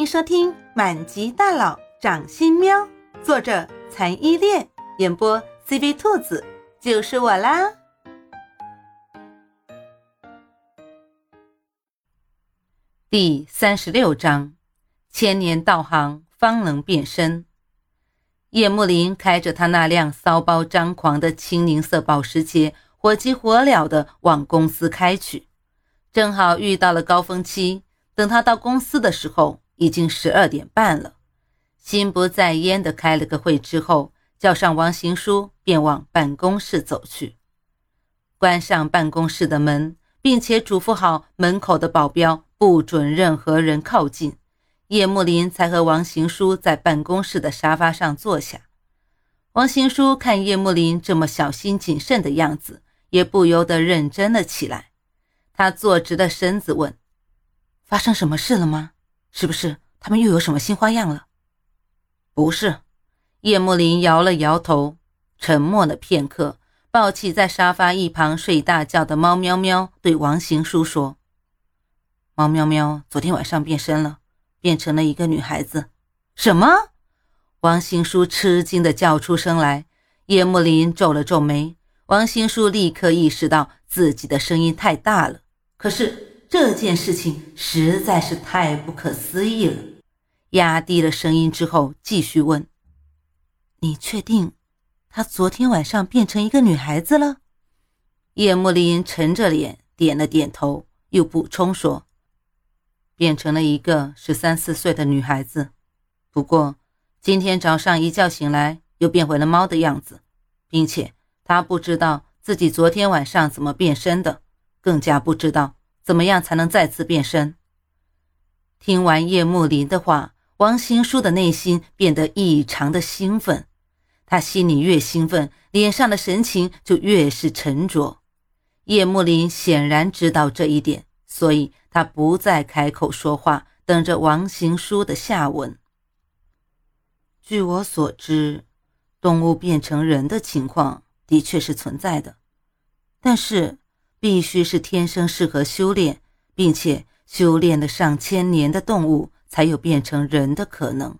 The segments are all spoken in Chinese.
迎收听《满级大佬掌心喵》，作者残依恋，演播 CV 兔子，就是我啦。第三十六章：千年道行方能变身。叶慕林开着他那辆骚包张狂的青柠色保时捷，火急火燎的往公司开去，正好遇到了高峰期。等他到公司的时候，已经十二点半了。心不在焉的开了个会之后，叫上王行书，便往办公室走去，关上办公室的门，并且嘱咐好门口的保镖不准任何人靠近。叶慕林才和王行书在办公室的沙发上坐下。王行书看叶慕林这么小心谨慎的样子，也不由得认真了起来。他坐直了身子问。发生什么事了吗？是不是他们又有什么新花样了？不是，叶慕林摇了摇头，沉默了片刻，抱起在沙发一旁睡大觉的猫喵喵，对王行书说：“猫喵喵昨天晚上变身了，变成了一个女孩子。”什么？王行书吃惊的叫出声来。叶慕林皱了皱眉，王行书立刻意识到自己的声音太大了，可是。这件事情实在是太不可思议了。压低了声音之后，继续问：“你确定她昨天晚上变成一个女孩子了？”叶慕林沉着脸点了点头，又补充说：“变成了一个十三四岁的女孩子。不过今天早上一觉醒来，又变回了猫的样子，并且她不知道自己昨天晚上怎么变身的，更加不知道。”怎么样才能再次变身？听完叶慕林的话，王行书的内心变得异常的兴奋。他心里越兴奋，脸上的神情就越是沉着。叶慕林显然知道这一点，所以他不再开口说话，等着王行书的下文。据我所知，动物变成人的情况的确是存在的，但是。必须是天生适合修炼，并且修炼了上千年的动物，才有变成人的可能。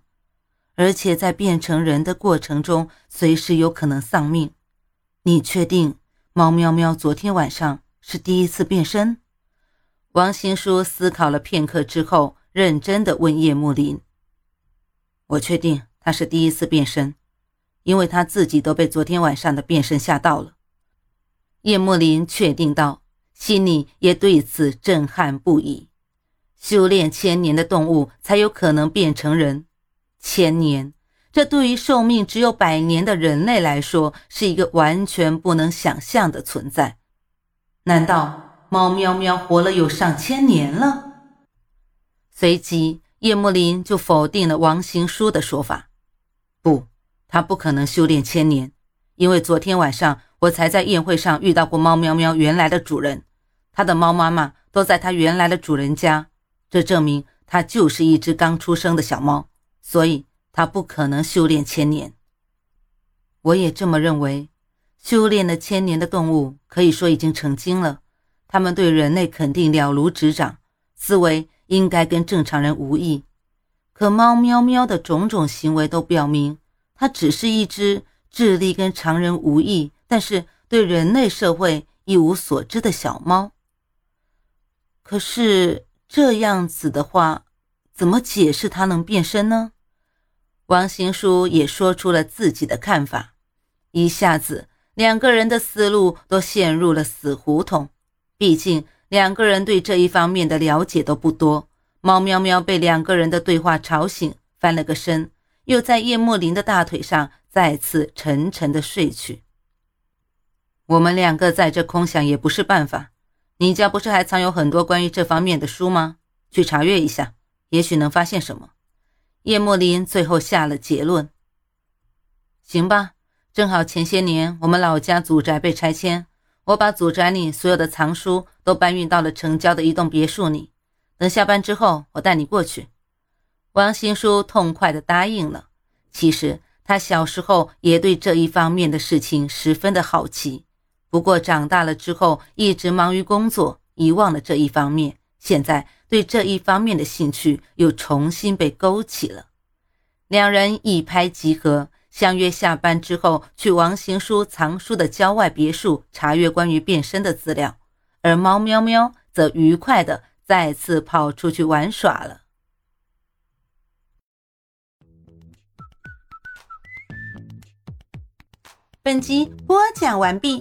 而且在变成人的过程中，随时有可能丧命。你确定猫喵喵昨天晚上是第一次变身？王新书思考了片刻之后，认真的问叶慕林：“我确定他是第一次变身，因为他自己都被昨天晚上的变身吓到了。”叶慕林确定道，心里也对此震撼不已。修炼千年的动物才有可能变成人，千年，这对于寿命只有百年的人类来说，是一个完全不能想象的存在。难道猫喵喵活了有上千年了？随即，叶慕林就否定了王行书的说法：“不，他不可能修炼千年，因为昨天晚上。”我才在宴会上遇到过猫喵喵原来的主人，它的猫妈妈都在它原来的主人家，这证明它就是一只刚出生的小猫，所以它不可能修炼千年。我也这么认为，修炼了千年的动物可以说已经成精了，它们对人类肯定了如指掌，思维应该跟正常人无异。可猫喵喵的种种行为都表明，它只是一只智力跟常人无异。但是对人类社会一无所知的小猫，可是这样子的话，怎么解释它能变身呢？王行书也说出了自己的看法，一下子两个人的思路都陷入了死胡同。毕竟两个人对这一方面的了解都不多。猫喵喵被两个人的对话吵醒，翻了个身，又在叶墨林的大腿上再次沉沉的睡去。我们两个在这空想也不是办法。你家不是还藏有很多关于这方面的书吗？去查阅一下，也许能发现什么。叶莫林最后下了结论。行吧，正好前些年我们老家祖宅被拆迁，我把祖宅里所有的藏书都搬运到了城郊的一栋别墅里。等下班之后，我带你过去。王新书痛快地答应了。其实他小时候也对这一方面的事情十分的好奇。不过长大了之后，一直忙于工作，遗忘了这一方面。现在对这一方面的兴趣又重新被勾起了。两人一拍即合，相约下班之后去王行书藏书的郊外别墅查阅关于变身的资料，而猫喵喵则愉快的再次跑出去玩耍了。本集播讲完毕，